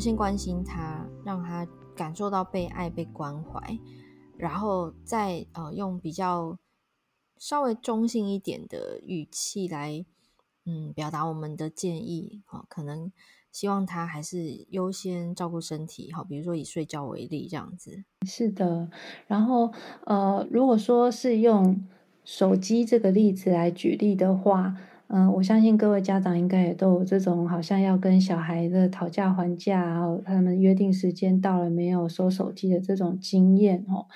先关心他，让他感受到被爱、被关怀，然后再呃用比较稍微中性一点的语气来嗯表达我们的建议。好，可能希望他还是优先照顾身体。好，比如说以睡觉为例，这样子。是的，然后呃，如果说是用手机这个例子来举例的话。嗯，我相信各位家长应该也都有这种好像要跟小孩的讨价还价，然后他们约定时间到了没有收手机的这种经验哦。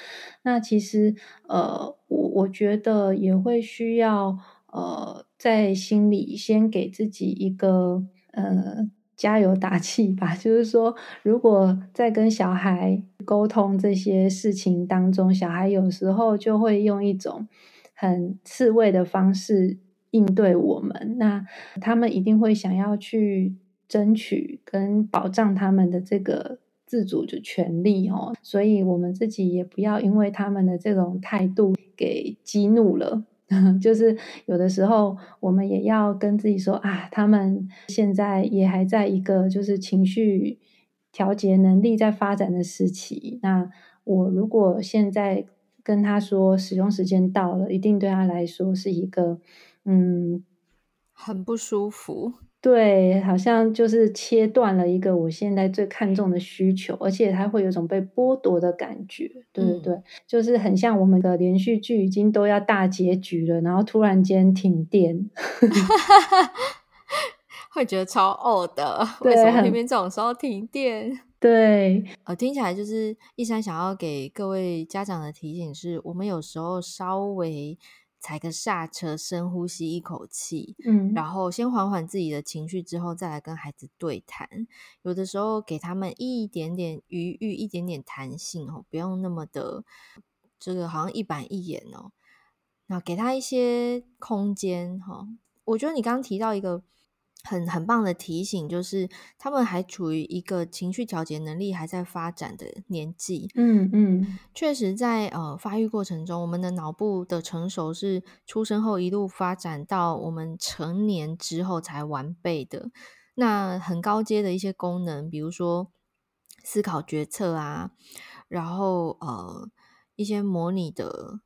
那其实呃，我我觉得也会需要呃，在心里先给自己一个呃加油打气吧。就是说，如果在跟小孩沟通这些事情当中，小孩有时候就会用一种很刺猬的方式。应对我们，那他们一定会想要去争取跟保障他们的这个自主的权利哦，所以我们自己也不要因为他们的这种态度给激怒了，就是有的时候我们也要跟自己说啊，他们现在也还在一个就是情绪调节能力在发展的时期，那我如果现在跟他说使用时间到了，一定对他来说是一个。嗯，很不舒服。对，好像就是切断了一个我现在最看重的需求，而且它会有种被剥夺的感觉。对对对，嗯、就是很像我们的连续剧已经都要大结局了，然后突然间停电，会觉得超呕的。为什么偏偏这种时候停电？对，呃，听起来就是一山想要给各位家长的提醒是，我们有时候稍微。踩个刹车，深呼吸一口气，嗯，然后先缓缓自己的情绪，之后再来跟孩子对谈。有的时候给他们一点点余裕，一点点弹性哦，不用那么的这个好像一板一眼哦。那给他一些空间哈。我觉得你刚刚提到一个。很很棒的提醒，就是他们还处于一个情绪调节能力还在发展的年纪。嗯嗯，确实在呃发育过程中，我们的脑部的成熟是出生后一路发展到我们成年之后才完备的。那很高阶的一些功能，比如说思考决策啊，然后呃一些模拟的。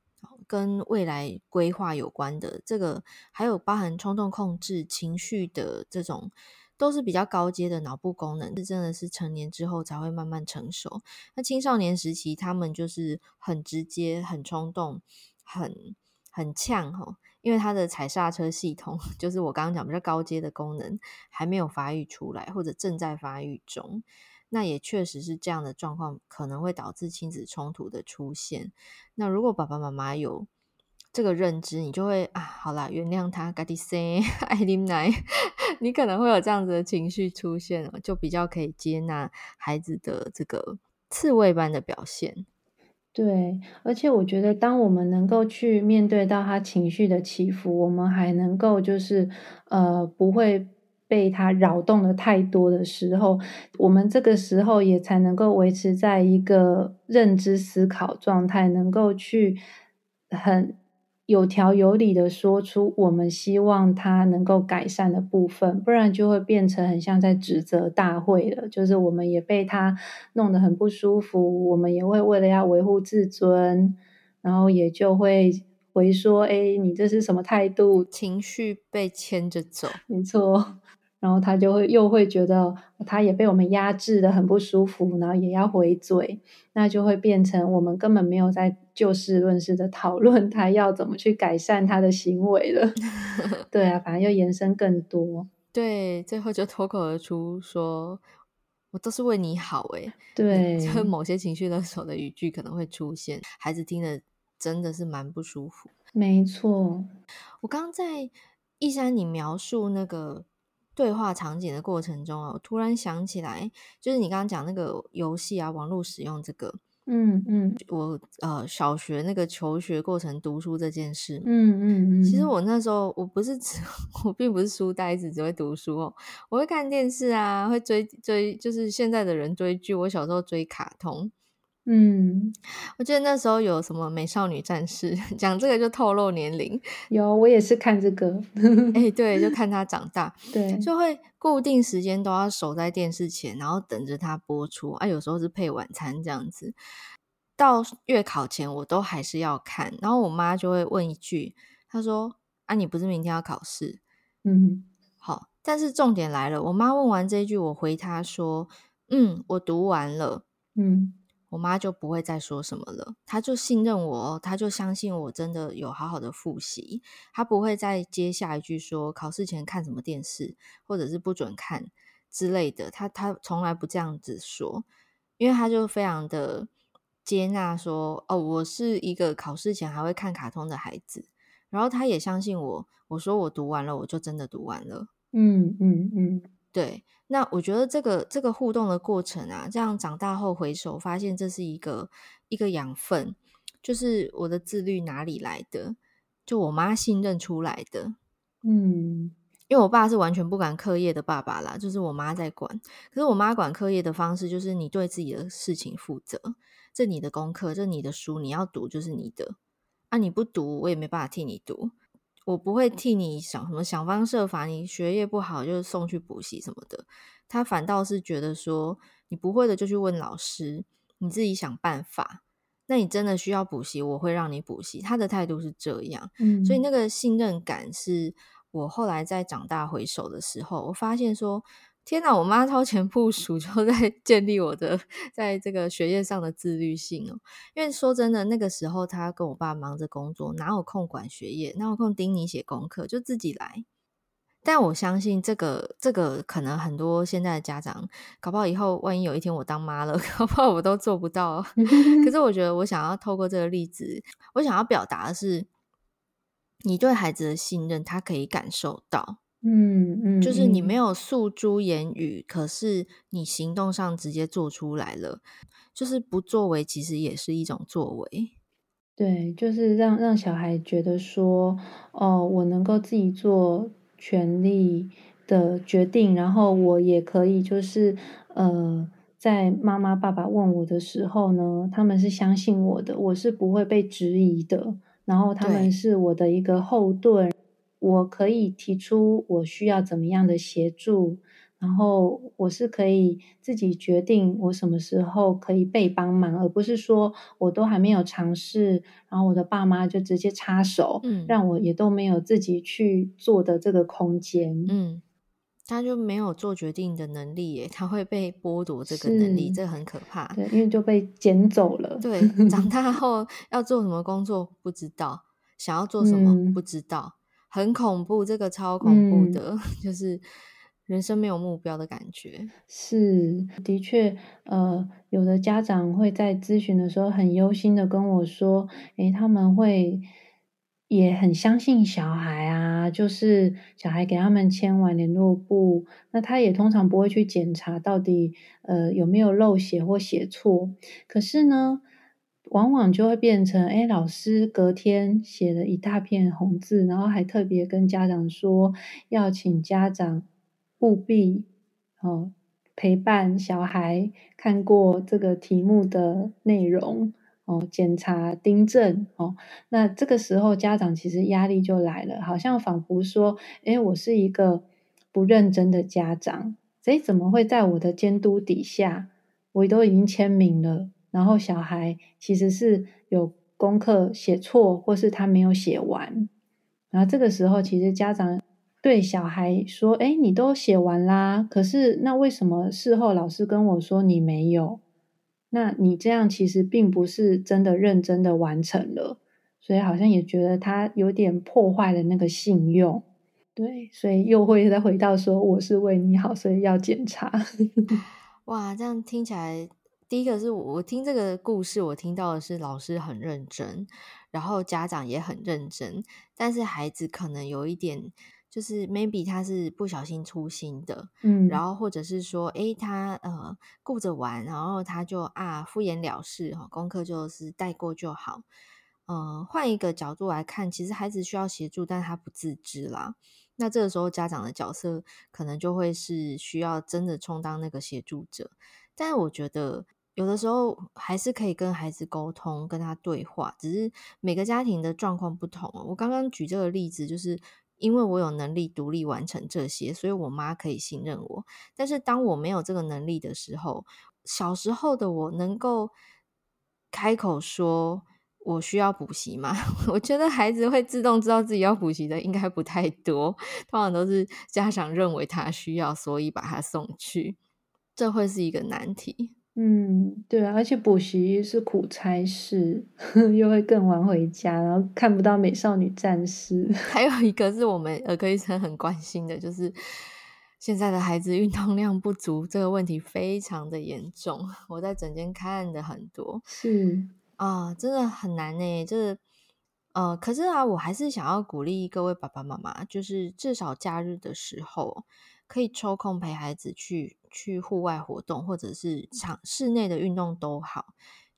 跟未来规划有关的这个，还有包含冲动控制、情绪的这种，都是比较高阶的脑部功能，是真的是成年之后才会慢慢成熟。那青少年时期，他们就是很直接、很冲动、很很呛吼，因为他的踩刹车系统，就是我刚刚讲比较高阶的功能还没有发育出来，或者正在发育中。那也确实是这样的状况，可能会导致亲子冲突的出现。那如果爸爸妈妈有这个认知，你就会啊，好啦，原谅他，嘎滴生 爱啉奶，你可能会有这样子的情绪出现，就比较可以接纳孩子的这个刺猬般的表现。对，而且我觉得，当我们能够去面对到他情绪的起伏，我们还能够就是呃，不会。被他扰动的太多的时候，我们这个时候也才能够维持在一个认知思考状态，能够去很有条有理的说出我们希望他能够改善的部分，不然就会变成很像在指责大会了。就是我们也被他弄得很不舒服，我们也会为了要维护自尊，然后也就会回说：“哎，你这是什么态度？”情绪被牵着走，没错。然后他就会又会觉得他也被我们压制的很不舒服，然后也要回嘴，那就会变成我们根本没有在就事论事的讨论他要怎么去改善他的行为了。对啊，反正又延伸更多。对，最后就脱口而出说：“我都是为你好。”诶，对，就某些情绪勒索的语句可能会出现，孩子听了真的是蛮不舒服。没错，我刚刚在一山你描述那个。对话场景的过程中啊，我突然想起来，就是你刚刚讲那个游戏啊，网络使用这个，嗯嗯，我呃小学那个求学过程读书这件事，嗯嗯嗯，其实我那。时候我不是只 我并不是书呆子，只会读书哦，我会看电视啊，会追追，就是现在的人追剧，我小时候追卡通，嗯，我记得那时候有什么美少女战士，讲这个就透露年龄。有，我也是看这个。哎、欸，对，就看他长大，对，就会固定时间都要守在电视前，然后等着他播出。啊，有时候是配晚餐这样子。到月考前，我都还是要看。然后我妈就会问一句，她说：“啊，你不是明天要考试？”嗯，好。但是重点来了，我妈问完这一句，我回她说：“嗯，我读完了。”嗯。我妈就不会再说什么了，她就信任我，她就相信我真的有好好的复习，她不会再接下一句说考试前看什么电视，或者是不准看之类的，她她从来不这样子说，因为她就非常的接纳说，哦，我是一个考试前还会看卡通的孩子，然后她也相信我，我说我读完了，我就真的读完了，嗯嗯嗯，对。那我觉得这个这个互动的过程啊，这样长大后回首发现，这是一个一个养分，就是我的自律哪里来的？就我妈信任出来的。嗯，因为我爸是完全不管课业的爸爸啦，就是我妈在管。可是我妈管课业的方式，就是你对自己的事情负责，这你的功课，这你的书，你要读就是你的。啊，你不读，我也没办法替你读。我不会替你想什么，想方设法，你学业不好就送去补习什么的。他反倒是觉得说，你不会的就去问老师，你自己想办法。那你真的需要补习，我会让你补习。他的态度是这样，嗯，所以那个信任感是我后来在长大回首的时候，我发现说。天哪！我妈超前部署，就在建立我的在这个学业上的自律性哦。因为说真的，那个时候她跟我爸忙着工作，哪有空管学业，哪有空盯你写功课，就自己来。但我相信这个，这个可能很多现在的家长，搞不好以后万一有一天我当妈了，搞不好我都做不到。可是我觉得，我想要透过这个例子，我想要表达的是，你对孩子的信任，他可以感受到。嗯嗯，就是你没有诉诸言语，可是你行动上直接做出来了，就是不作为，其实也是一种作为。对，就是让让小孩觉得说，哦，我能够自己做权利的决定，然后我也可以，就是呃，在妈妈爸爸问我的时候呢，他们是相信我的，我是不会被质疑的，然后他们是我的一个后盾。我可以提出我需要怎么样的协助，然后我是可以自己决定我什么时候可以被帮忙，而不是说我都还没有尝试，然后我的爸妈就直接插手，嗯，让我也都没有自己去做的这个空间，嗯，他就没有做决定的能力耶，他会被剥夺这个能力，这很可怕，对，因为就被捡走了，对，长大 后要做什么工作不知道，想要做什么、嗯、不知道。很恐怖，这个超恐怖的，嗯、就是人生没有目标的感觉。是，的确，呃，有的家长会在咨询的时候很忧心的跟我说，诶，他们会也很相信小孩啊，就是小孩给他们签完联络簿，那他也通常不会去检查到底呃有没有漏写或写错，可是呢。往往就会变成，哎，老师隔天写了一大片红字，然后还特别跟家长说，要请家长务必哦陪伴小孩看过这个题目的内容哦，检查订正哦。那这个时候家长其实压力就来了，好像仿佛说，哎，我是一个不认真的家长，哎，怎么会在我的监督底下，我都已经签名了。然后小孩其实是有功课写错，或是他没有写完。然后这个时候，其实家长对小孩说：“哎，你都写完啦，可是那为什么事后老师跟我说你没有？那你这样其实并不是真的认真的完成了，所以好像也觉得他有点破坏了那个信用。对，所以又会再回到说我是为你好，所以要检查。哇，这样听起来。第一个是我听这个故事，我听到的是老师很认真，然后家长也很认真，但是孩子可能有一点，就是 maybe 他是不小心粗心的，嗯，然后或者是说，诶，他呃顾着玩，然后他就啊敷衍了事哈，功课就是带过就好，嗯、呃，换一个角度来看，其实孩子需要协助，但他不自知啦，那这个时候家长的角色可能就会是需要真的充当那个协助者，但是我觉得。有的时候还是可以跟孩子沟通，跟他对话，只是每个家庭的状况不同。我刚刚举这个例子，就是因为我有能力独立完成这些，所以我妈可以信任我。但是当我没有这个能力的时候，小时候的我能够开口说我需要补习吗？我觉得孩子会自动知道自己要补习的应该不太多，通常都是家长认为他需要，所以把他送去，这会是一个难题。嗯，对啊，而且补习是苦差事，又会更晚回家，然后看不到美少女战士。还有一个是我们儿科医生很关心的，就是现在的孩子运动量不足这个问题非常的严重。我在诊间看的很多，是啊、呃，真的很难呢。就是呃，可是啊，我还是想要鼓励各位爸爸妈妈，就是至少假日的时候。可以抽空陪孩子去去户外活动，或者是场室内的运动都好。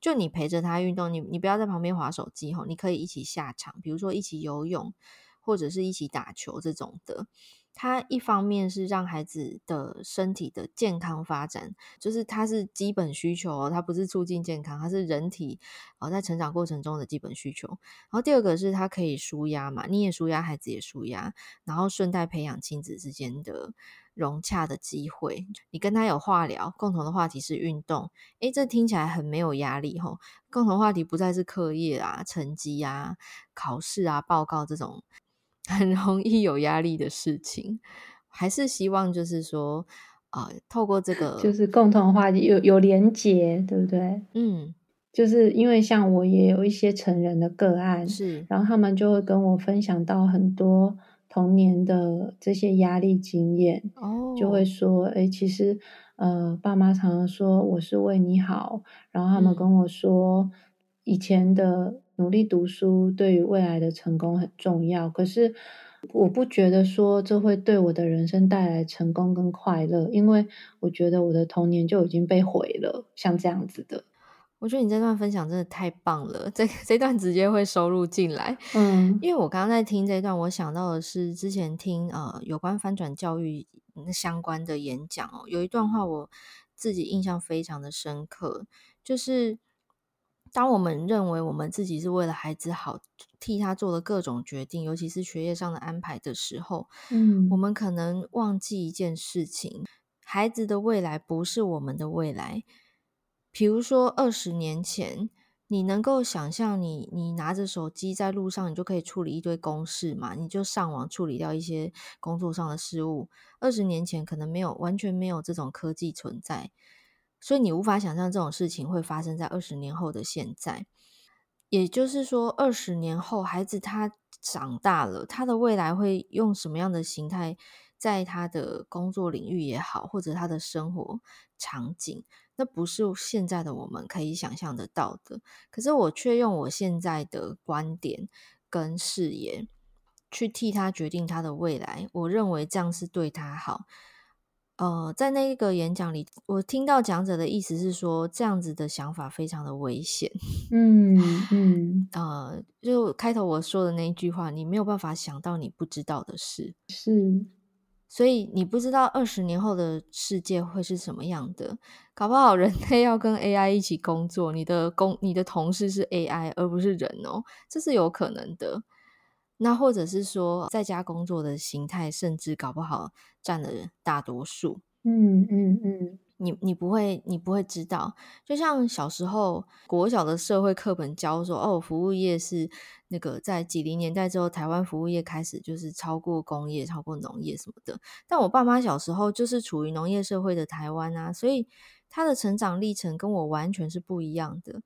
就你陪着他运动，你你不要在旁边划手机吼，你可以一起下场，比如说一起游泳，或者是一起打球这种的。它一方面是让孩子的身体的健康发展，就是它是基本需求，它不是促进健康，它是人体呃在成长过程中的基本需求。然后第二个是它可以舒压嘛，你也舒压，孩子也舒压，然后顺带培养亲子之间的融洽的机会。你跟他有话聊，共同的话题是运动，诶，这听起来很没有压力吼。共同话题不再是课业啊、成绩啊、考试啊、报告这种。很容易有压力的事情，还是希望就是说，呃，透过这个就是共同话题有有连结，对不对？嗯，就是因为像我也有一些成人的个案，是，然后他们就会跟我分享到很多童年的这些压力经验，哦，就会说，哎，其实呃，爸妈常常说我是为你好，然后他们跟我说，以前的。努力读书对于未来的成功很重要，可是我不觉得说这会对我的人生带来成功跟快乐，因为我觉得我的童年就已经被毁了。像这样子的，我觉得你这段分享真的太棒了，这 这段直接会收录进来。嗯，因为我刚刚在听这段，我想到的是之前听呃有关翻转教育相关的演讲哦，有一段话我自己印象非常的深刻，就是。当我们认为我们自己是为了孩子好，替他做了各种决定，尤其是学业上的安排的时候，嗯，我们可能忘记一件事情：孩子的未来不是我们的未来。比如说，二十年前，你能够想象你你拿着手机在路上，你就可以处理一堆公事嘛？你就上网处理掉一些工作上的事务。二十年前可能没有，完全没有这种科技存在。所以你无法想象这种事情会发生在二十年后的现在，也就是说，二十年后孩子他长大了，他的未来会用什么样的形态，在他的工作领域也好，或者他的生活场景，那不是现在的我们可以想象得到的。可是我却用我现在的观点跟视野去替他决定他的未来，我认为这样是对他好。呃，在那个演讲里，我听到讲者的意思是说，这样子的想法非常的危险。嗯嗯，呃，就开头我说的那一句话，你没有办法想到你不知道的事，是，所以你不知道二十年后的世界会是什么样的。搞不好人类要跟 AI 一起工作，你的工，你的同事是 AI 而不是人哦，这是有可能的。那或者是说，在家工作的形态，甚至搞不好占了大多数。嗯嗯嗯，你你不会你不会知道，就像小时候国小的社会课本教说，哦，服务业是那个在几零年代之后，台湾服务业开始就是超过工业、超过农业什么的。但我爸妈小时候就是处于农业社会的台湾啊，所以他的成长历程跟我完全是不一样的。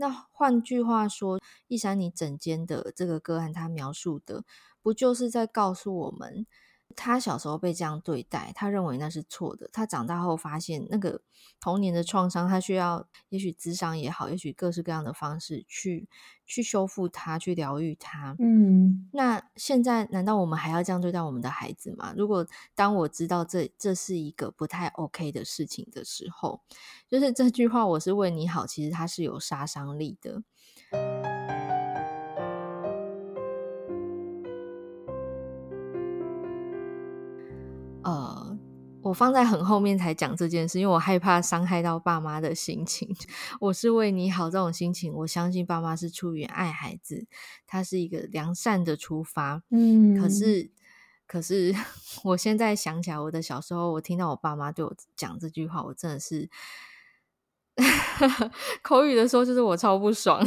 那换句话说，一山你整间的这个歌和，他描述的不就是在告诉我们，他小时候被这样对待，他认为那是错的。他长大后发现，那个童年的创伤，他需要也许智商也好，也许各式各样的方式去去修复它，去疗愈它。嗯，那现在难道我们还要这样对待我们的孩子吗？如果当我知道这这是一个不太 OK 的事情的时候，就是这句话“我是为你好”，其实它是有杀伤力的。我放在很后面才讲这件事，因为我害怕伤害到爸妈的心情。我是为你好这种心情，我相信爸妈是出于爱孩子，他是一个良善的出发。嗯，可是，可 是我现在想起来，我的小时候，我听到我爸妈对我讲这句话，我真的是 口语的时候，就是我超不爽。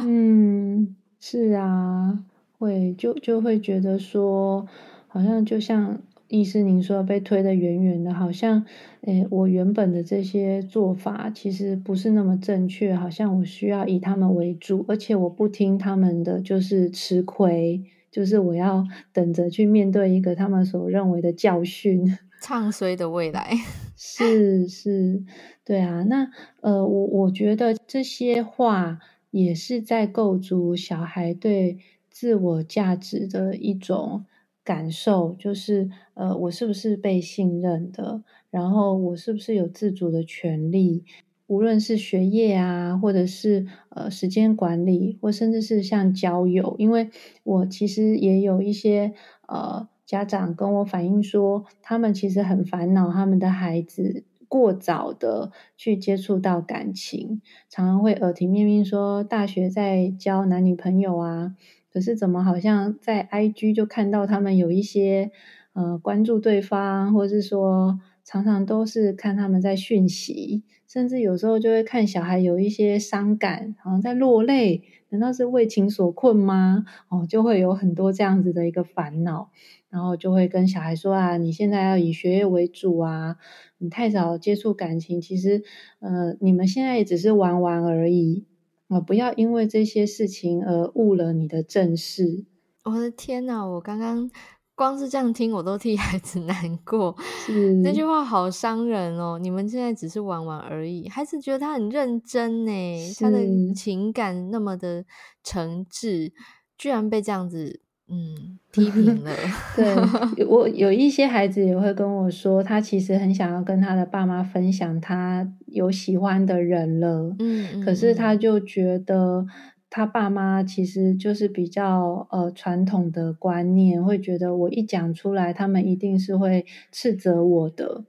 嗯，是啊，会就就会觉得说，好像就像。意思您说被推得远远的，好像，诶，我原本的这些做法其实不是那么正确，好像我需要以他们为主，而且我不听他们的就是吃亏，就是我要 等着去面对一个他们所认为的教训，唱衰的未来，是是，对啊，那呃，我我觉得这些话也是在构筑小孩对自我价值的一种。感受就是，呃，我是不是被信任的？然后我是不是有自主的权利？无论是学业啊，或者是呃时间管理，或甚至是像交友，因为我其实也有一些呃家长跟我反映说，他们其实很烦恼，他们的孩子过早的去接触到感情，常常会耳提面命说大学在交男女朋友啊。可是怎么好像在 IG 就看到他们有一些呃关注对方，或者是说常常都是看他们在讯息，甚至有时候就会看小孩有一些伤感，好像在落泪，难道是为情所困吗？哦，就会有很多这样子的一个烦恼，然后就会跟小孩说啊，你现在要以学业为主啊，你太早接触感情，其实呃你们现在也只是玩玩而已。啊！不要因为这些事情而误了你的正事。我的天哪！我刚刚光是这样听，我都替孩子 难过。那，句话好伤人哦。你们现在只是玩玩而已，孩子觉得他很认真呢，他的情感那么的诚挚，居然被这样子。嗯，批评了。对，我有一些孩子也会跟我说，他其实很想要跟他的爸妈分享他有喜欢的人了。嗯，嗯，可是他就觉得他爸妈其实就是比较呃传统的观念，会觉得我一讲出来，他们一定是会斥责我的，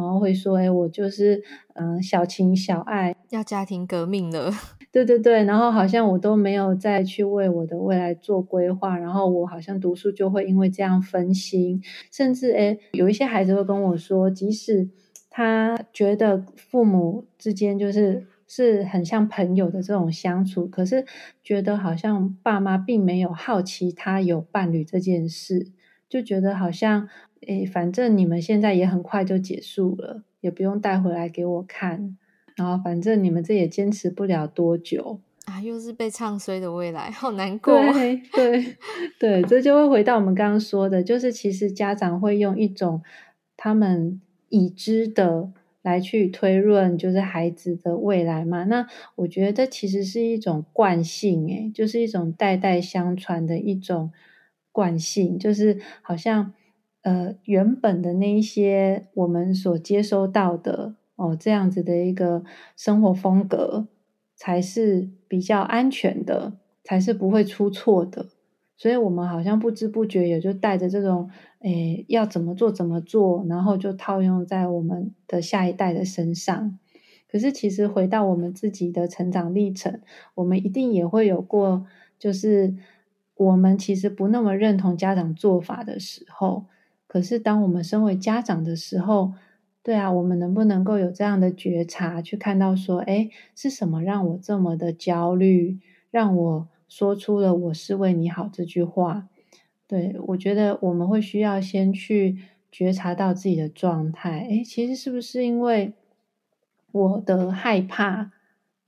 然后会说：“哎，我就是嗯、呃、小情小爱，要家庭革命了。”对对对，然后好像我都没有再去为我的未来做规划，然后我好像读书就会因为这样分心，甚至诶，有一些孩子会跟我说，即使他觉得父母之间就是是很像朋友的这种相处，可是觉得好像爸妈并没有好奇他有伴侣这件事，就觉得好像诶，反正你们现在也很快就结束了，也不用带回来给我看。然后反正你们这也坚持不了多久啊！又是被唱衰的未来，好难过。对对对，这就会回到我们刚刚说的，就是其实家长会用一种他们已知的来去推论，就是孩子的未来嘛。那我觉得这其实是一种惯性，诶，就是一种代代相传的一种惯性，就是好像呃原本的那一些我们所接收到的。哦，这样子的一个生活风格才是比较安全的，才是不会出错的。所以，我们好像不知不觉也就带着这种，诶，要怎么做怎么做，然后就套用在我们的下一代的身上。可是，其实回到我们自己的成长历程，我们一定也会有过，就是我们其实不那么认同家长做法的时候。可是，当我们身为家长的时候，对啊，我们能不能够有这样的觉察，去看到说，诶，是什么让我这么的焦虑，让我说出了“我是为你好”这句话？对，我觉得我们会需要先去觉察到自己的状态。诶，其实是不是因为我的害怕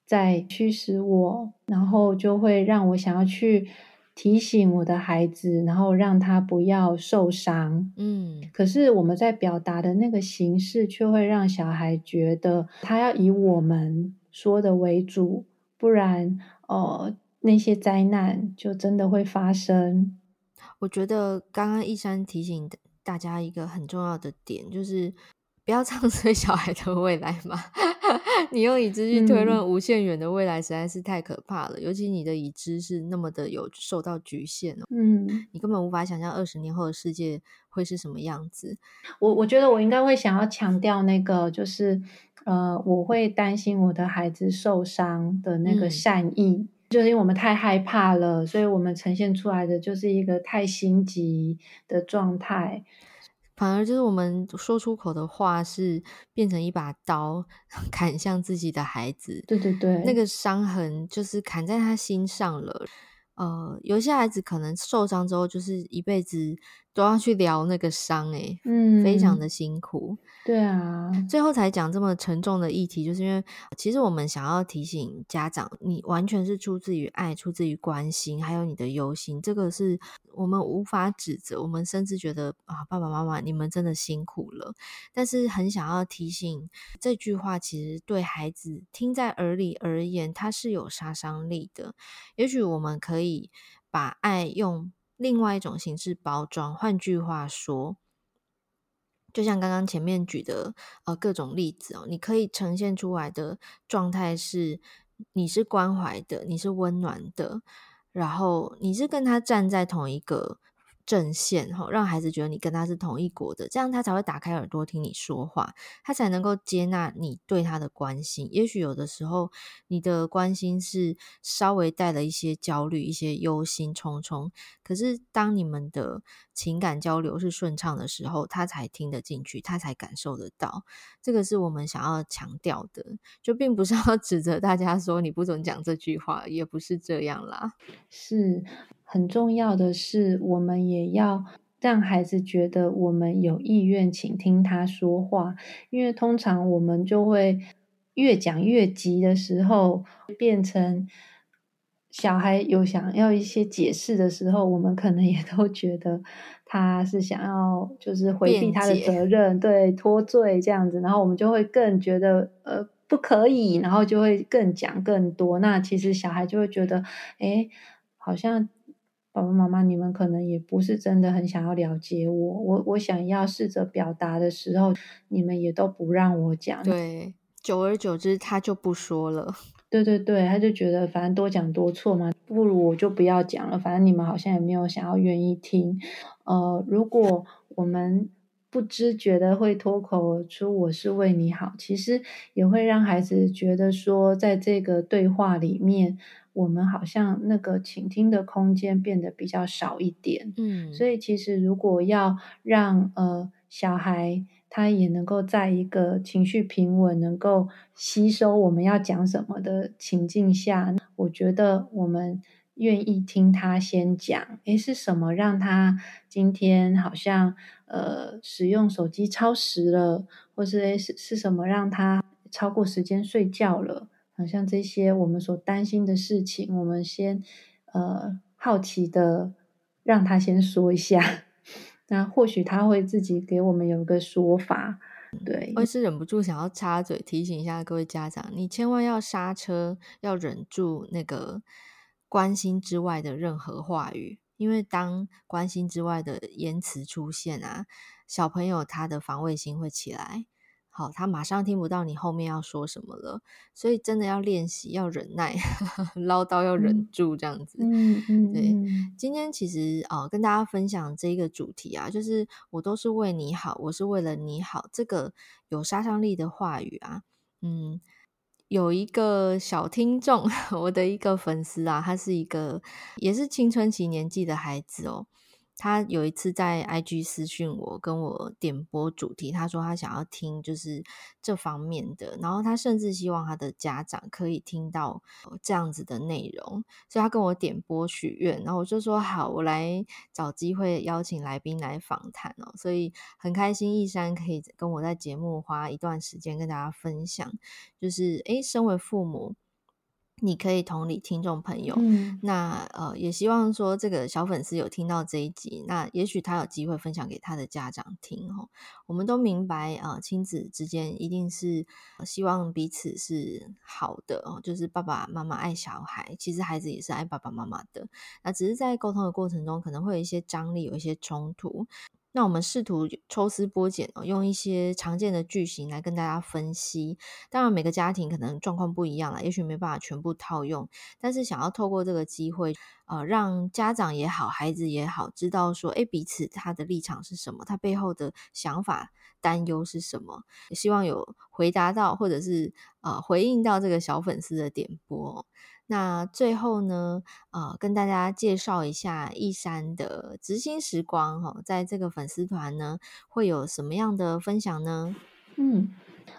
在驱使我，然后就会让我想要去。提醒我的孩子，然后让他不要受伤。嗯，可是我们在表达的那个形式，却会让小孩觉得他要以我们说的为主，不然，呃，那些灾难就真的会发生。我觉得刚刚一山提醒大家一个很重要的点，就是不要唱衰小孩的未来嘛。你用已知去推论无限远的未来实在是太可怕了，嗯、尤其你的已知是那么的有受到局限哦。嗯，你根本无法想象二十年后的世界会是什么样子。我我觉得我应该会想要强调那个，就是呃，我会担心我的孩子受伤的那个善意，嗯、就是因为我们太害怕了，所以我们呈现出来的就是一个太心急的状态。反而就是我们说出口的话是变成一把刀 砍向自己的孩子，对对对，那个伤痕就是砍在他心上了。呃，有些孩子可能受伤之后，就是一辈子都要去疗那个伤，诶，嗯，非常的辛苦。对啊，最后才讲这么沉重的议题，就是因为其实我们想要提醒家长，你完全是出自于爱，出自于关心，还有你的忧心，这个是我们无法指责，我们甚至觉得啊，爸爸妈妈你们真的辛苦了，但是很想要提醒这句话，其实对孩子听在耳里而言，它是有杀伤力的。也许我们可以把爱用另外一种形式包装，换句话说。就像刚刚前面举的呃各种例子哦，你可以呈现出来的状态是，你是关怀的，你是温暖的，然后你是跟他站在同一个。阵线哈，让孩子觉得你跟他是同一国的，这样他才会打开耳朵听你说话，他才能够接纳你对他的关心。也许有的时候，你的关心是稍微带了一些焦虑、一些忧心忡忡。可是当你们的情感交流是顺畅的时候，他才听得进去，他才感受得到。这个是我们想要强调的，就并不是要 指责大家说你不准讲这句话，也不是这样啦。是。很重要的是，我们也要让孩子觉得我们有意愿倾听他说话，因为通常我们就会越讲越急的时候，变成小孩有想要一些解释的时候，我们可能也都 觉得他是想要就是回避他的责任，对，脱罪这样子，然后我们就会更觉得呃不可以，然后就会更讲更多。那其实小孩就会觉得，哎，好像。爸爸妈妈，你们可能也不是真的很想要了解我。我我想要试着表达的时候，你们也都不让我讲。对，久而久之，他就不说了。对对对，他就觉得反正多讲多错嘛，不如我就不要讲了。反正你们好像也没有想要愿意听。呃，如果我们不知觉的会脱口而出“我是为你好”，其实也会让孩子觉得说，在这个对话里面。我们好像那个倾听的空间变得比较少一点，嗯，所以其实如果要让呃小孩他也能够在一个情绪平稳、能够吸收我们要讲什么的情境下，我觉得我们愿意听他先讲，诶，是什么让他今天好像呃使用手机超时了，或是诶是是什么让他超过时间睡觉了？好像这些我们所担心的事情，我们先呃好奇的让他先说一下，那或许他会自己给我们有一个说法。对，我是忍不住想要插嘴提醒一下各位家长，你千万要刹车，要忍住那个关心之外的任何话语，因为当关心之外的言辞出现啊，小朋友他的防卫心会起来。好，他马上听不到你后面要说什么了，所以真的要练习，要忍耐，唠叨要忍住，这样子。嗯嗯，对。今天其实啊、呃，跟大家分享这个主题啊，就是我都是为你好，我是为了你好，这个有杀伤力的话语啊，嗯，有一个小听众，我的一个粉丝啊，他是一个也是青春期年纪的孩子哦。他有一次在 IG 私讯我，跟我点播主题。他说他想要听就是这方面的，然后他甚至希望他的家长可以听到这样子的内容，所以他跟我点播许愿。然后我就说好，我来找机会邀请来宾来访谈哦。所以很开心，一山可以跟我在节目花一段时间跟大家分享，就是诶，身为父母。你可以同理听众朋友，嗯、那呃也希望说这个小粉丝有听到这一集，那也许他有机会分享给他的家长听哦。我们都明白啊、呃，亲子之间一定是希望彼此是好的哦，就是爸爸妈妈爱小孩，其实孩子也是爱爸爸妈妈的。那只是在沟通的过程中，可能会有一些张力，有一些冲突。那我们试图抽丝剥茧哦，用一些常见的句型来跟大家分析。当然，每个家庭可能状况不一样了，也许没办法全部套用。但是，想要透过这个机会，呃，让家长也好，孩子也好，知道说，诶，彼此他的立场是什么，他背后的想法、担忧是什么。希望有回答到，或者是呃回应到这个小粉丝的点播。那最后呢，呃，跟大家介绍一下一山的知心时光哈，在这个粉丝团呢，会有什么样的分享呢？嗯，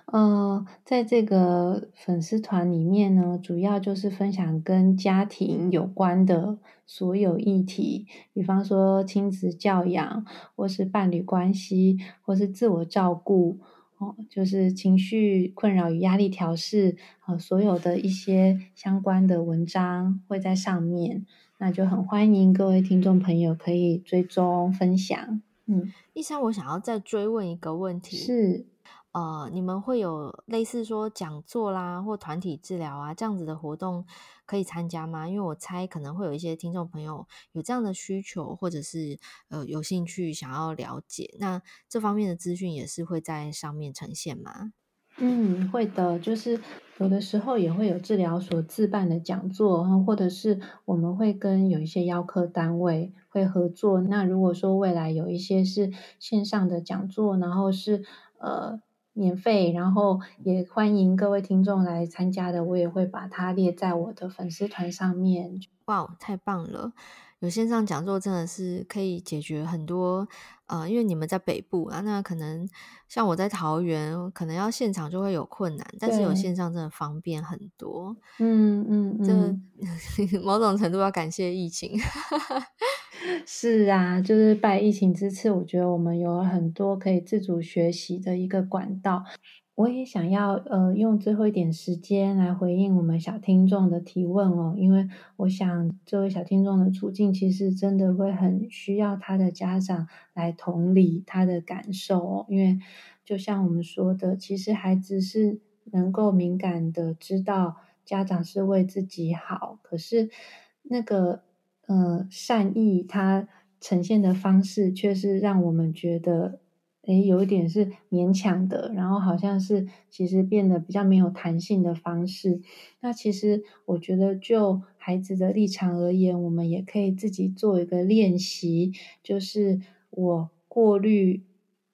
呃，在这个粉丝团里面呢，主要就是分享跟家庭有关的所有议题，比方说亲子教养，或是伴侣关系，或是自我照顾。哦，就是情绪困扰与压力调试，呃，所有的一些相关的文章会在上面，那就很欢迎各位听众朋友可以追踪分享。嗯，一山，我想要再追问一个问题是。呃，你们会有类似说讲座啦，或团体治疗啊这样子的活动可以参加吗？因为我猜可能会有一些听众朋友有这样的需求，或者是呃有兴趣想要了解，那这方面的资讯也是会在上面呈现吗？嗯，会的，就是有的时候也会有治疗所自办的讲座，或者是我们会跟有一些邀客单位会合作。那如果说未来有一些是线上的讲座，然后是呃。免费，然后也欢迎各位听众来参加的，我也会把它列在我的粉丝团上面。哇，太棒了！有线上讲座真的是可以解决很多，呃，因为你们在北部啊，那可能像我在桃园，可能要现场就会有困难，但是有线上真的方便很多。嗯嗯嗯，这 某种程度要感谢疫情。是啊，就是拜疫情之赐，我觉得我们有很多可以自主学习的一个管道。我也想要呃用最后一点时间来回应我们小听众的提问哦，因为我想这位小听众的处境其实真的会很需要他的家长来同理他的感受哦，因为就像我们说的，其实孩子是能够敏感的知道家长是为自己好，可是那个。呃，善意它呈现的方式，却是让我们觉得，诶，有一点是勉强的，然后好像是其实变得比较没有弹性的方式。那其实我觉得，就孩子的立场而言，我们也可以自己做一个练习，就是我过滤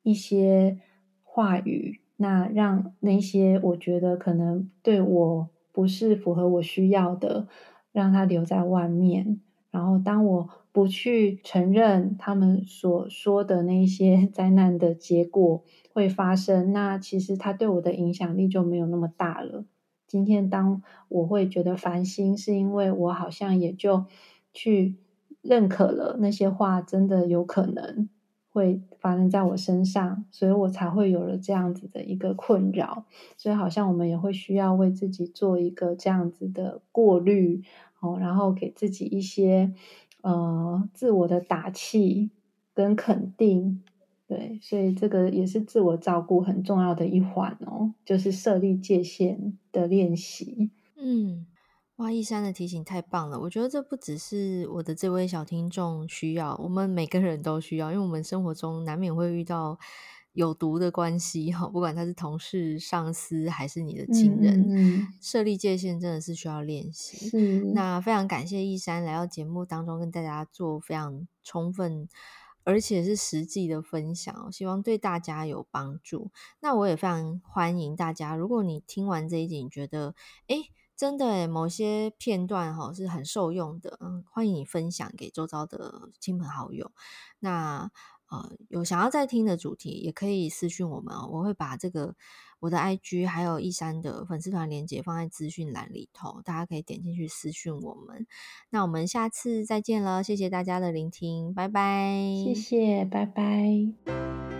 一些话语，那让那些我觉得可能对我不是符合我需要的，让它留在外面。然后，当我不去承认他们所说的那些 灾难的结果会发生，那其实他对我的影响力就没有那么大了。今天，当我会觉得烦心，是因为我好像也就去认可了那些话真的有可能会发生在我身上，所以我才会有了这样子的一个困扰。所以，好像我们也会需要为自己做一个这样子的过滤。哦，然后给自己一些呃自我的打气跟肯定，对，所以这个也是自我照顾很重要的一环哦，就是设立界限的练习。嗯，哇，一山的提醒太棒了，我觉得这不只是我的这位小听众需要，我们每个人都需要，因为我们生活中难免会遇到。有毒的关系哈，不管他是同事、上司还是你的亲人，嗯嗯、设立界限真的是需要练习。那非常感谢一山来到节目当中跟大家做非常充分而且是实际的分享，希望对大家有帮助。那我也非常欢迎大家，如果你听完这一集，你觉得诶真的诶某些片段哈是很受用的，嗯，欢迎你分享给周遭的亲朋好友。那。呃，有想要再听的主题，也可以私讯我们哦。我会把这个我的 IG 还有一山的粉丝团连接放在资讯栏里头，大家可以点进去私讯我们。那我们下次再见了，谢谢大家的聆听，拜拜。谢谢，拜拜。